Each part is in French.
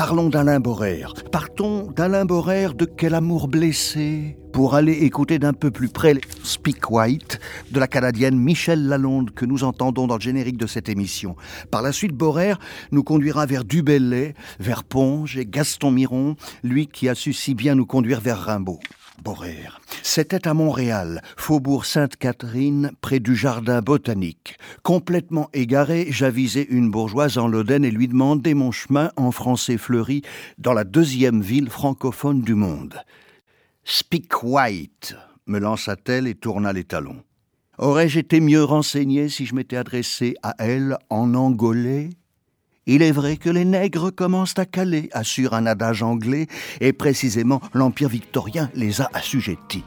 Parlons d'Alain Borrer. Partons d'Alain Borrer de Quel amour blessé pour aller écouter d'un peu plus près Speak White de la Canadienne Michelle Lalonde que nous entendons dans le générique de cette émission. Par la suite, Borrer nous conduira vers Dubellay, vers Ponge et Gaston Miron, lui qui a su si bien nous conduire vers Rimbaud. C'était à Montréal, faubourg Sainte-Catherine, près du jardin botanique. Complètement égaré, j'avisai une bourgeoise en Lodène et lui demandai mon chemin en français fleuri dans la deuxième ville francophone du monde. Speak white, me lança-t-elle et tourna les talons. Aurais-je été mieux renseigné si je m'étais adressé à elle en angolais? Il est vrai que les nègres commencent à caler, assure un adage anglais, et précisément l'Empire victorien les a assujettis.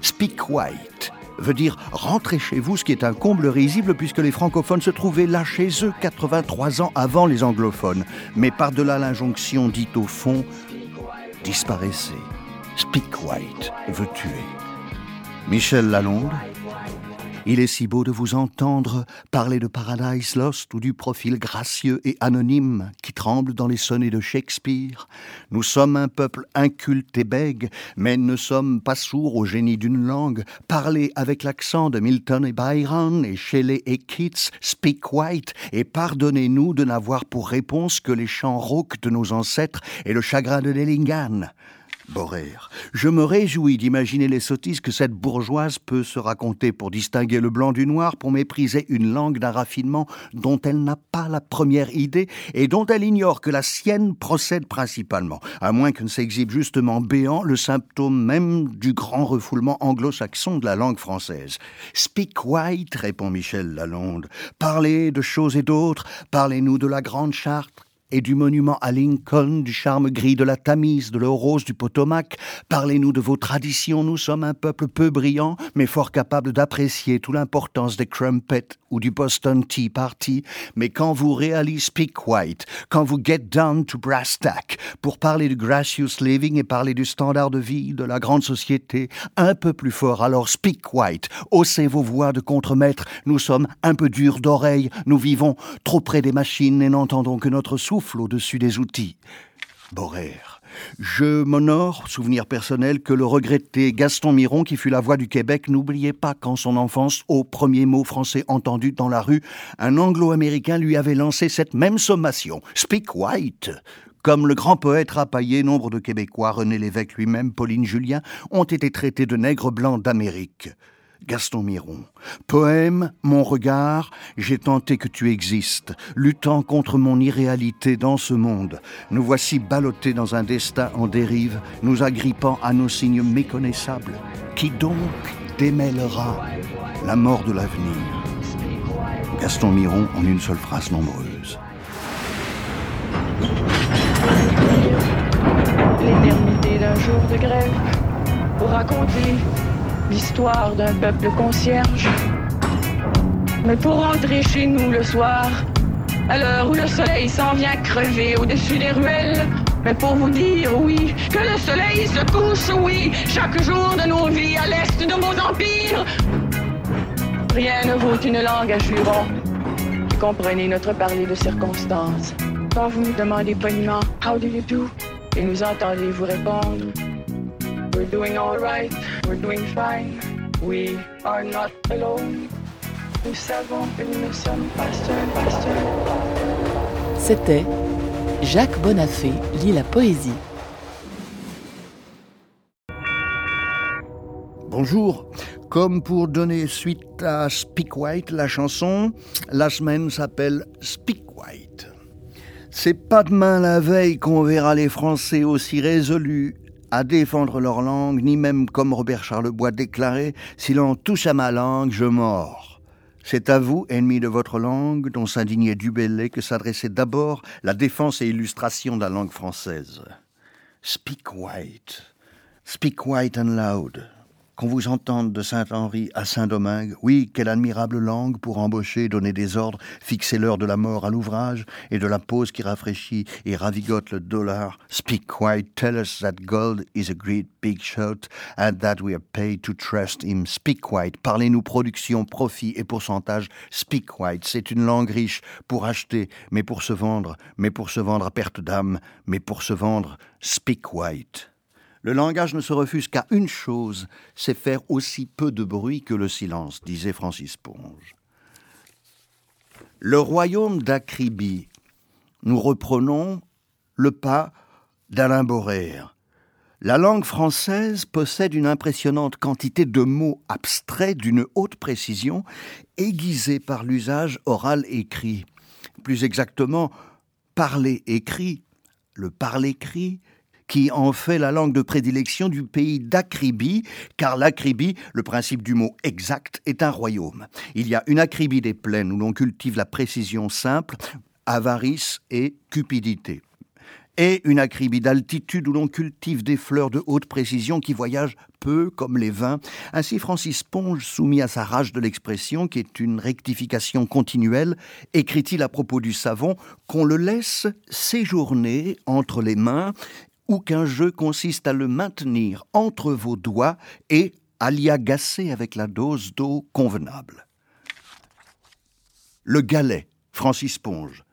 Speak white veut dire rentrer chez vous, ce qui est un comble risible puisque les francophones se trouvaient là chez eux 83 ans avant les anglophones. Mais par-delà l'injonction dite au fond, disparaissez. Speak white veut tuer. Michel Lalonde, il est si beau de vous entendre parler de Paradise Lost ou du profil gracieux et anonyme qui tremble dans les sonnets de Shakespeare. Nous sommes un peuple inculte et bègue, mais ne sommes pas sourds au génie d'une langue. Parlez avec l'accent de Milton et Byron et Shelley et Keats, speak white et pardonnez-nous de n'avoir pour réponse que les chants rauques de nos ancêtres et le chagrin de Dellingham. Je me réjouis d'imaginer les sottises que cette bourgeoise peut se raconter pour distinguer le blanc du noir, pour mépriser une langue d'un raffinement dont elle n'a pas la première idée et dont elle ignore que la sienne procède principalement, à moins que ne s'exhibe justement béant le symptôme même du grand refoulement anglo-saxon de la langue française. Speak white, répond Michel Lalonde. Parlez de choses et d'autres, parlez-nous de la Grande Charte, et du monument à Lincoln, du charme gris de la Tamise, de l'eau rose du Potomac. Parlez-nous de vos traditions. Nous sommes un peuple peu brillant, mais fort capable d'apprécier toute l'importance des crumpets ou du Boston Tea Party. Mais quand vous réalisez Speak White, quand vous get down to brass tack pour parler du gracious living et parler du standard de vie de la grande société, un peu plus fort, alors Speak White, haussez vos voix de contremaître. Nous sommes un peu durs d'oreille, nous vivons trop près des machines et n'entendons que notre souffle au-dessus des outils. Borrer. Je m'honore, souvenir personnel, que le regretté Gaston Miron, qui fut la voix du Québec, n'oubliait pas qu'en son enfance, au premier mot français entendu dans la rue, un anglo-américain lui avait lancé cette même sommation. Speak white! Comme le grand poète rapaillé, nombre de Québécois, René Lévesque lui-même, Pauline Julien, ont été traités de nègres blancs d'Amérique. Gaston Miron. Poème, mon regard, j'ai tenté que tu existes, luttant contre mon irréalité dans ce monde. Nous voici ballottés dans un destin en dérive, nous agrippant à nos signes méconnaissables. Qui donc démêlera la mort de l'avenir Gaston Miron en une seule phrase nombreuse. L'éternité d'un jour de grève l'histoire d'un peuple concierge. Mais pour rentrer chez nous le soir, à l'heure où le soleil s'en vient crever au-dessus des ruelles, mais pour vous dire, oui, que le soleil se couche, oui, chaque jour de nos vies à l'est de vos empires. Rien ne vaut une langue à jurons. Comprenez notre parler de circonstances. Quand vous nous demandez poliment, How do you do? Et nous entendez vous répondre, We're doing all right, we're doing fine. We are not alone. Nous savons que nous ne sommes pas seuls, pas seuls. C'était Jacques Bonafé lit la poésie. Bonjour. Comme pour donner suite à Speak White, la chanson, la semaine s'appelle Speak White. C'est pas demain la veille qu'on verra les Français aussi résolus à défendre leur langue, ni même comme Robert Charlebois déclarait Si l'on touche à ma langue, je mords. C'est à vous, ennemis de votre langue, dont s'indignait Dubellay, que s'adressait d'abord la défense et illustration de la langue française. Speak white, speak white and loud. Qu'on vous entende de Saint-Henri à Saint-Domingue. Oui, quelle admirable langue pour embaucher, donner des ordres, fixer l'heure de la mort à l'ouvrage et de la pause qui rafraîchit et ravigote le dollar. Speak quiet, tell us that gold is a great big shot and that we are paid to trust him. Speak quiet, parlez-nous production, profit et pourcentage. Speak quiet, c'est une langue riche pour acheter, mais pour se vendre, mais pour se vendre à perte d'âme, mais pour se vendre. Speak white. Le langage ne se refuse qu'à une chose, c'est faire aussi peu de bruit que le silence, disait Francis Ponge. Le royaume d'Acribie. Nous reprenons le pas d'Alain Borère. La langue française possède une impressionnante quantité de mots abstraits d'une haute précision, aiguisés par l'usage oral écrit. Plus exactement, parler écrit, le parler-écrit, qui en fait la langue de prédilection du pays d'Acribie, car l'Acribie, le principe du mot exact, est un royaume. Il y a une Acribie des plaines où l'on cultive la précision simple, avarice et cupidité et une acribie d'altitude où l'on cultive des fleurs de haute précision qui voyagent peu comme les vins. Ainsi Francis Ponge, soumis à sa rage de l'expression, qui est une rectification continuelle, écrit-il à propos du savon qu'on le laisse séjourner entre les mains ou qu'un jeu consiste à le maintenir entre vos doigts et à l'y agacer avec la dose d'eau convenable. Le galet, Francis Ponge.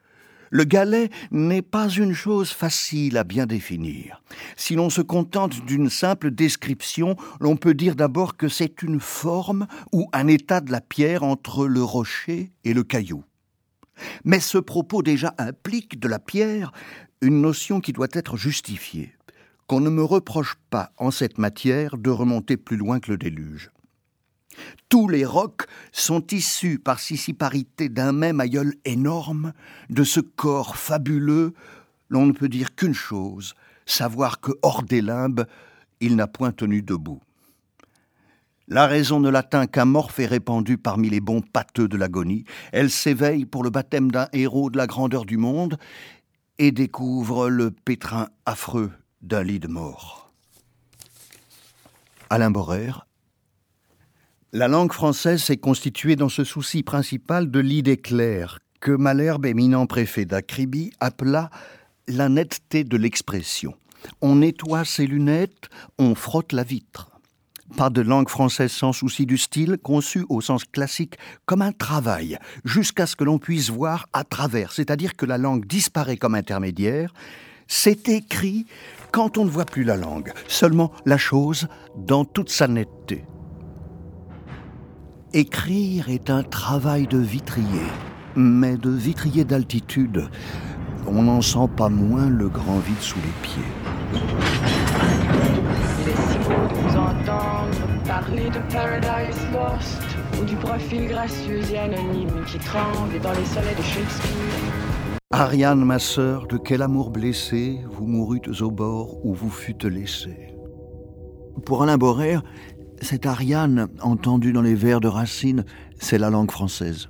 Le galet n'est pas une chose facile à bien définir. Si l'on se contente d'une simple description, l'on peut dire d'abord que c'est une forme ou un état de la pierre entre le rocher et le caillou. Mais ce propos déjà implique de la pierre une notion qui doit être justifiée, qu'on ne me reproche pas en cette matière de remonter plus loin que le déluge. Tous les rocs sont issus par sissiparité d'un même aïeul énorme, de ce corps fabuleux, l'on ne peut dire qu'une chose, savoir que hors des limbes, il n'a point tenu debout. La raison ne l'atteint qu'un morphe est répandu parmi les bons pâteux de l'agonie. Elle s'éveille pour le baptême d'un héros de la grandeur du monde, et découvre le pétrin affreux d'un lit de mort. Alain Borère. La langue française s'est constituée dans ce souci principal de l'idée claire que Malherbe, éminent préfet d'Acribie, appela la netteté de l'expression. On nettoie ses lunettes, on frotte la vitre pas de langue française sans souci du style, conçue au sens classique comme un travail, jusqu'à ce que l'on puisse voir à travers, c'est-à-dire que la langue disparaît comme intermédiaire, c'est écrit quand on ne voit plus la langue, seulement la chose dans toute sa netteté. Écrire est un travail de vitrier, mais de vitrier d'altitude. On n'en sent pas moins le grand vide sous les pieds parler de Paradise Lost ou du profil gracieux et anonyme qui tremble dans les soleils de Shakespeare. Ariane, ma sœur, de quel amour blessé vous mourûtes au bord où vous fûtes laissée. Pour Alain Borère, cette Ariane, entendue dans les vers de Racine, c'est la langue française.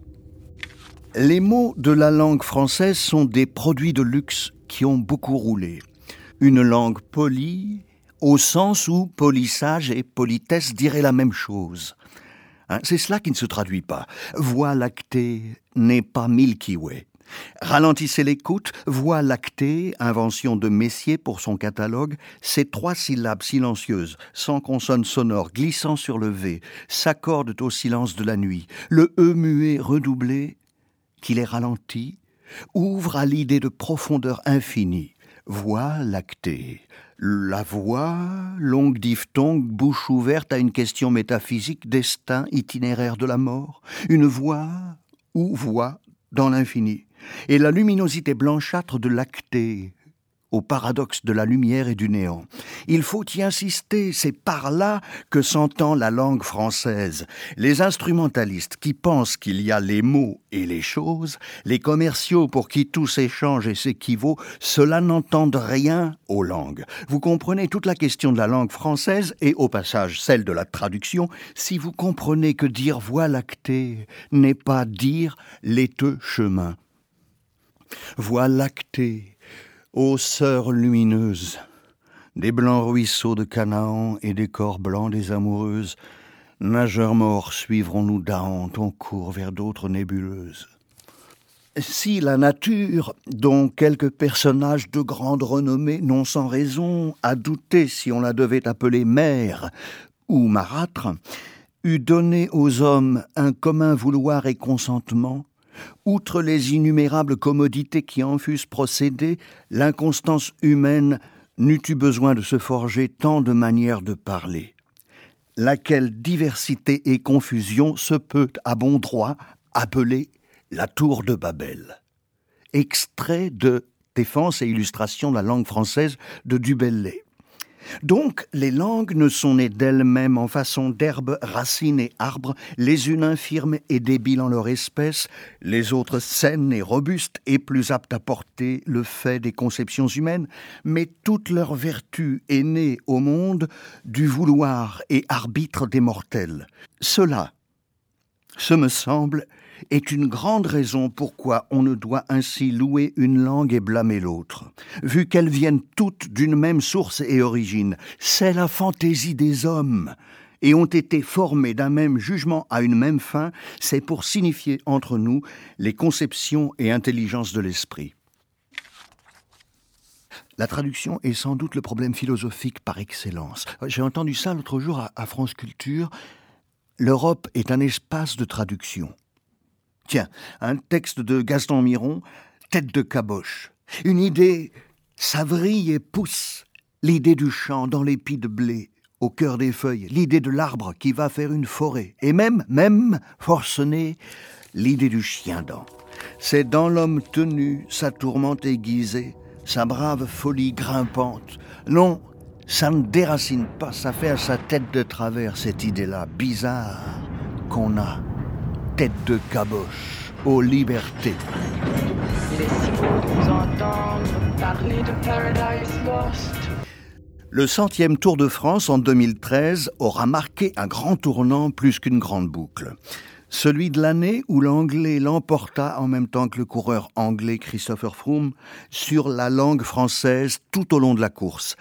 Les mots de la langue française sont des produits de luxe qui ont beaucoup roulé. Une langue polie, au sens où polissage et politesse diraient la même chose. Hein, c'est cela qui ne se traduit pas. Voix lactée n'est pas Milky Way. Ralentissez l'écoute, voix lactée, invention de Messier pour son catalogue, ces trois syllabes silencieuses, sans consonne sonore, glissant sur le V, s'accordent au silence de la nuit. Le E muet redoublé, qui les ralentit, ouvre à l'idée de profondeur infinie. Voix lactée, la voix, longue diphtongue, bouche ouverte à une question métaphysique, destin, itinéraire de la mort, une voix ou voix dans l'infini, et la luminosité blanchâtre de l'acté, au paradoxe de la lumière et du néant. Il faut y insister, c'est par là que s'entend la langue française. Les instrumentalistes qui pensent qu'il y a les mots et les choses, les commerciaux pour qui tout s'échange et s'équivaut, cela n'entendent rien aux langues. Vous comprenez toute la question de la langue française et au passage celle de la traduction si vous comprenez que dire voie lactée n'est pas dire laiteux chemin. Voie lactée Ô sœur lumineuse, des blancs ruisseaux de Canaan et des corps blancs des amoureuses, nageurs morts suivrons-nous d'Ahant en cours vers d'autres nébuleuses. Si la nature, dont quelques personnages de grande renommée n'ont sans raison à douter si on la devait appeler mère ou marâtre, eût donné aux hommes un commun vouloir et consentement, outre les innumérables commodités qui en fussent procédées, l'inconstance humaine n'eût eu besoin de se forger tant de manières de parler. Laquelle diversité et confusion se peut à bon droit appeler la tour de Babel. Extrait de Défense et illustration de la langue française de Dubellay. Donc, les langues ne sont nées d'elles-mêmes en façon d'herbes, racines et arbres, les unes infirmes et débiles en leur espèce, les autres saines et robustes et plus aptes à porter le fait des conceptions humaines, mais toute leur vertu est née au monde du vouloir et arbitre des mortels. Cela, ce me semble, est une grande raison pourquoi on ne doit ainsi louer une langue et blâmer l'autre, vu qu'elles viennent toutes d'une même source et origine, c'est la fantaisie des hommes, et ont été formées d'un même jugement à une même fin, c'est pour signifier entre nous les conceptions et intelligences de l'esprit. La traduction est sans doute le problème philosophique par excellence. J'ai entendu ça l'autre jour à, France Culture. L'Europe est un espace de traduction. Tiens, un texte de Gaston Miron, Tête de caboche. Une idée, ça vrille et pousse. L'idée du champ dans l'épi de blé, au cœur des feuilles, l'idée de l'arbre qui va faire une forêt, et même, même, forcené, l'idée du chien dent. C'est dans l'homme tenu, sa tourmente aiguisée, sa brave folie grimpante. Non, ça ne déracine pas, ça fait à sa tête de travers cette idée-là, bizarre, qu'on a tête de caboche aux libertés. Le centième Tour de France en 2013 aura marqué un grand tournant plus qu'une grande boucle. Celui de l'année où l'anglais l'emporta en même temps que le coureur anglais Christopher Froome sur la langue française tout au long de la course.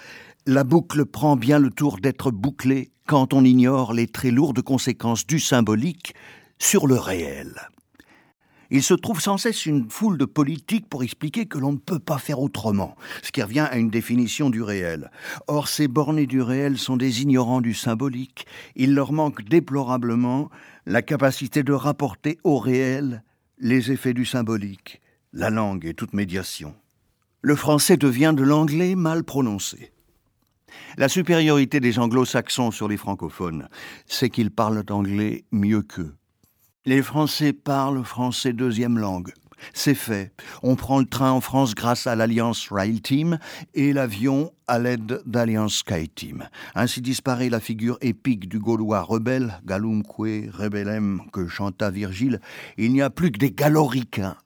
La boucle prend bien le tour d'être bouclée quand on ignore les très lourdes conséquences du symbolique sur le réel. Il se trouve sans cesse une foule de politiques pour expliquer que l'on ne peut pas faire autrement, ce qui revient à une définition du réel. Or, ces bornés du réel sont des ignorants du symbolique. Il leur manque déplorablement la capacité de rapporter au réel les effets du symbolique, la langue et toute médiation. Le français devient de l'anglais mal prononcé. La supériorité des anglo-saxons sur les francophones, c'est qu'ils parlent anglais mieux qu'eux. Les Français parlent français deuxième langue. C'est fait. On prend le train en France grâce à l'Alliance Rail Team et l'avion à l'aide d'Alliance Sky Team. Ainsi disparaît la figure épique du Gaulois rebelle, Galumque rebellem, que chanta Virgile. Il n'y a plus que des galoricains.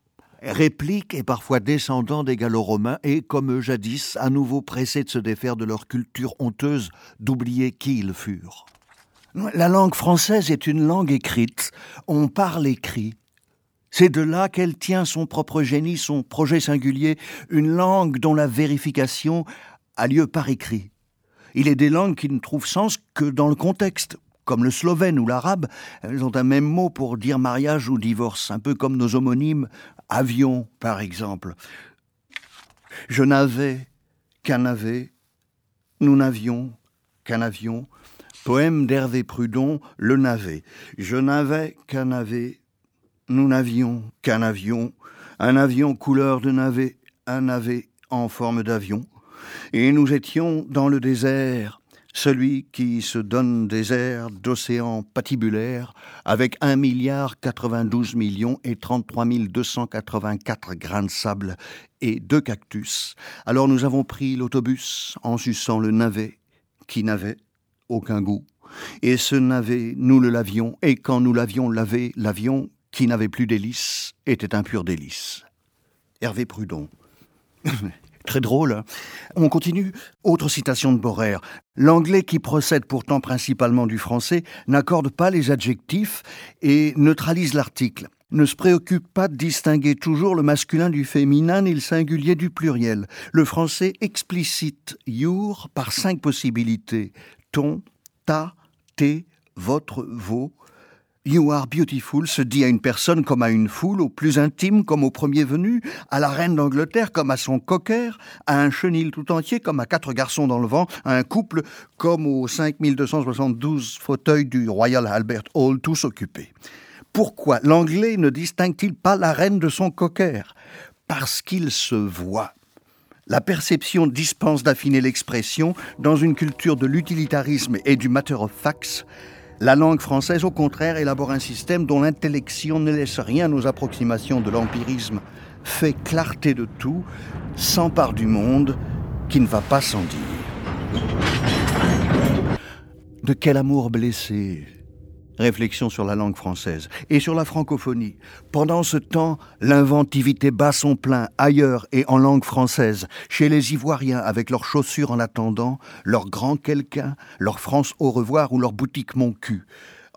Répliques et parfois descendants des gallo-romains et, comme jadis, à nouveau pressés de se défaire de leur culture honteuse, d'oublier qui ils furent. La langue française est une langue écrite. On parle écrit. C'est de là qu'elle tient son propre génie, son projet singulier, une langue dont la vérification a lieu par écrit. Il est des langues qui ne trouvent sens que dans le contexte, comme le slovène ou l'arabe, elles ont un même mot pour dire mariage ou divorce, un peu comme nos homonymes avion, par exemple. Je n'avais qu'un avait, nous n'avions qu'un avion, Poème d'Hervé Prudon, Le Navet. Je n'avais qu'un navet, nous n'avions qu'un avion, un avion couleur de navet, un navet en forme d'avion, et nous étions dans le désert, celui qui se donne des airs d'océan patibulaire, avec un milliard 92 millions et 33 284 grains de sable et deux cactus. Alors nous avons pris l'autobus en suçant le navet qui n'avait aucun goût. Et ce navet, nous le lavions, et quand nous l'avions lavé, l'avion, qui n'avait plus d'hélice, était un pur délice. Hervé Prudon. Très drôle. Hein. On continue. Autre citation de Borer. L'anglais, qui procède pourtant principalement du français, n'accorde pas les adjectifs et neutralise l'article. ne se préoccupe pas de distinguer toujours le masculin du féminin ni le singulier du pluriel. Le français explicite your par cinq possibilités. Ton, ta, tes, votre, vos. You are beautiful se dit à une personne comme à une foule, au plus intime comme au premier venu, à la reine d'Angleterre comme à son cocker, à un chenil tout entier comme à quatre garçons dans le vent, à un couple comme aux 5272 fauteuils du Royal Albert Hall tous occupés. Pourquoi l'anglais ne distingue-t-il pas la reine de son cocker? Parce qu'il se voit. La perception dispense d'affiner l'expression dans une culture de l'utilitarisme et du matter of facts. La langue française, au contraire, élabore un système dont l'intellection ne laisse rien aux approximations de l'empirisme, fait clarté de tout, s'empare du monde qui ne va pas sans dire. De quel amour blessé Réflexion sur la langue française et sur la francophonie. Pendant ce temps, l'inventivité bat son plein ailleurs et en langue française, chez les Ivoiriens avec leurs chaussures en attendant, leur grand quelqu'un, leur France au revoir ou leur boutique mon cul.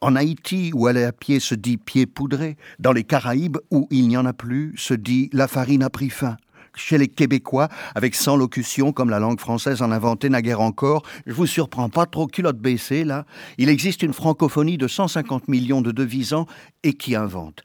En Haïti, où aller à pied se dit pied poudré, dans les Caraïbes, où il n'y en a plus, se dit la farine a pris fin chez les Québécois, avec 100 locutions comme la langue française en inventait naguère encore. Je vous surprends pas trop culotte baissée, là. Il existe une francophonie de 150 millions de devisants et qui invente.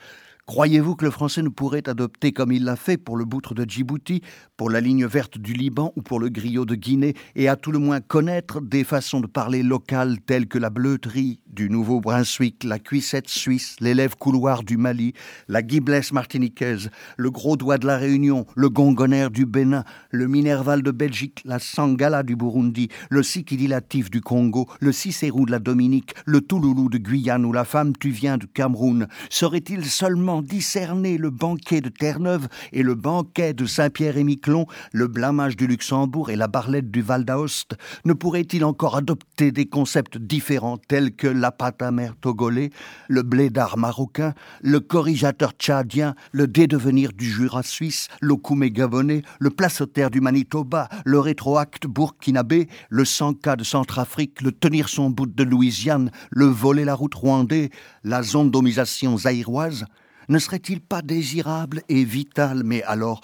Croyez-vous que le français ne pourrait adopter, comme il l'a fait pour le boutre de Djibouti, pour la ligne verte du Liban ou pour le griot de Guinée, et à tout le moins connaître des façons de parler locales telles que la bleuterie du Nouveau-Brunswick, la cuissette suisse, l'élève couloir du Mali, la giblesse martiniquaise, le gros doigt de la Réunion, le gongonère du Bénin, le minerval de Belgique, la sangala du Burundi, le sikidilatif du Congo, le cicérou de la Dominique, le touloulou de Guyane ou la femme tu viens du Cameroun. Serait-il seulement discerner le banquet de Terre-Neuve et le banquet de Saint-Pierre-et-Miquelon, le blâmage du Luxembourg et la barlette du Val d'Aoste Ne pourrait-il encore adopter des concepts différents tels que la pâte amère togolais, le blé d'art marocain, le corrigateur tchadien, le dédevenir du Jura suisse, le koumé gabonais, le placetaire du Manitoba, le rétroacte burkinabé, le sanka de Centrafrique, le tenir son bout de Louisiane, le voler la route rwandais, la zondomisation zaïroise? Ne serait-il pas désirable et vital, mais alors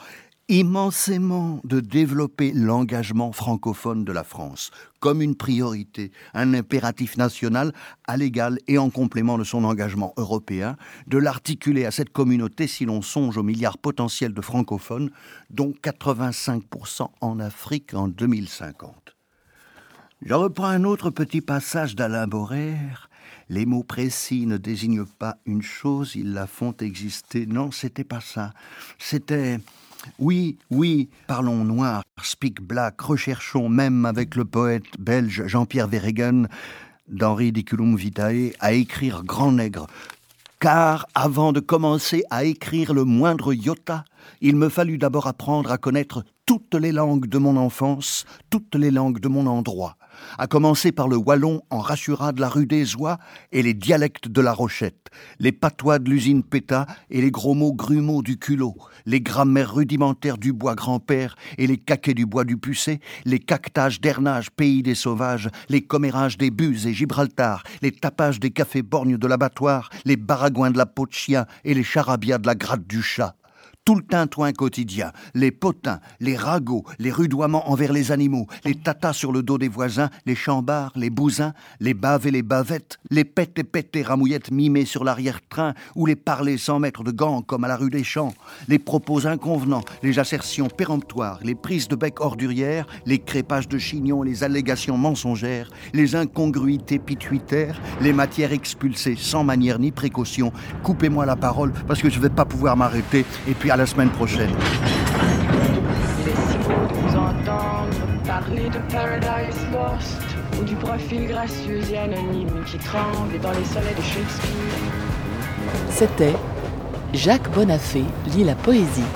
immensément de développer l'engagement francophone de la France comme une priorité, un impératif national à l'égal et en complément de son engagement européen, de l'articuler à cette communauté si l'on songe aux milliards potentiels de francophones, dont 85% en Afrique en 2050. Je reprends un autre petit passage d'Alain Borère les mots précis ne désignent pas une chose, ils la font exister. Non, c'était pas ça. C'était oui, oui, parlons noir, speak black, recherchons même avec le poète belge Jean-Pierre Verregen d'Henri Diculum Vitae à écrire grand nègre. Car avant de commencer à écrire le moindre iota, il me fallut d'abord apprendre à connaître toutes les langues de mon enfance, toutes les langues de mon endroit à commencer par le wallon en Rachura de la rue des Oies et les dialectes de la Rochette, les patois de l'usine Péta et les gros mots grumeaux du culot, les grammaires rudimentaires du bois grand-père et les caquets du bois du pucé, les cactages d'Ernage, pays des sauvages, les commérages des Buses et Gibraltar, les tapages des cafés borgnes de l'abattoir, les baragouins de la peau de chien et les charabias de la gratte du chat tout le tintouin quotidien, les potins, les ragots, les rudoiements envers les animaux, les tatas sur le dos des voisins, les chambards, les bousins, les baves et les bavettes, les pètes et pètes et ramouillettes mimées sur l'arrière-train, ou les parler sans mettre de gants comme à la rue des Champs, les propos inconvenants, les assertions péremptoires, les prises de bec ordurières, les crépages de chignons, les allégations mensongères, les incongruités pituitaires, les matières expulsées sans manière ni précaution. Coupez-moi la parole parce que je ne vais pas pouvoir m'arrêter et puis à la semaine prochaine. Il est si beau de vous entendre parler de Paradise Lost ou du profil gracieux et anonyme qui tremble dans les soleils de Shakespeare. C'était Jacques Bonafé lit la poésie.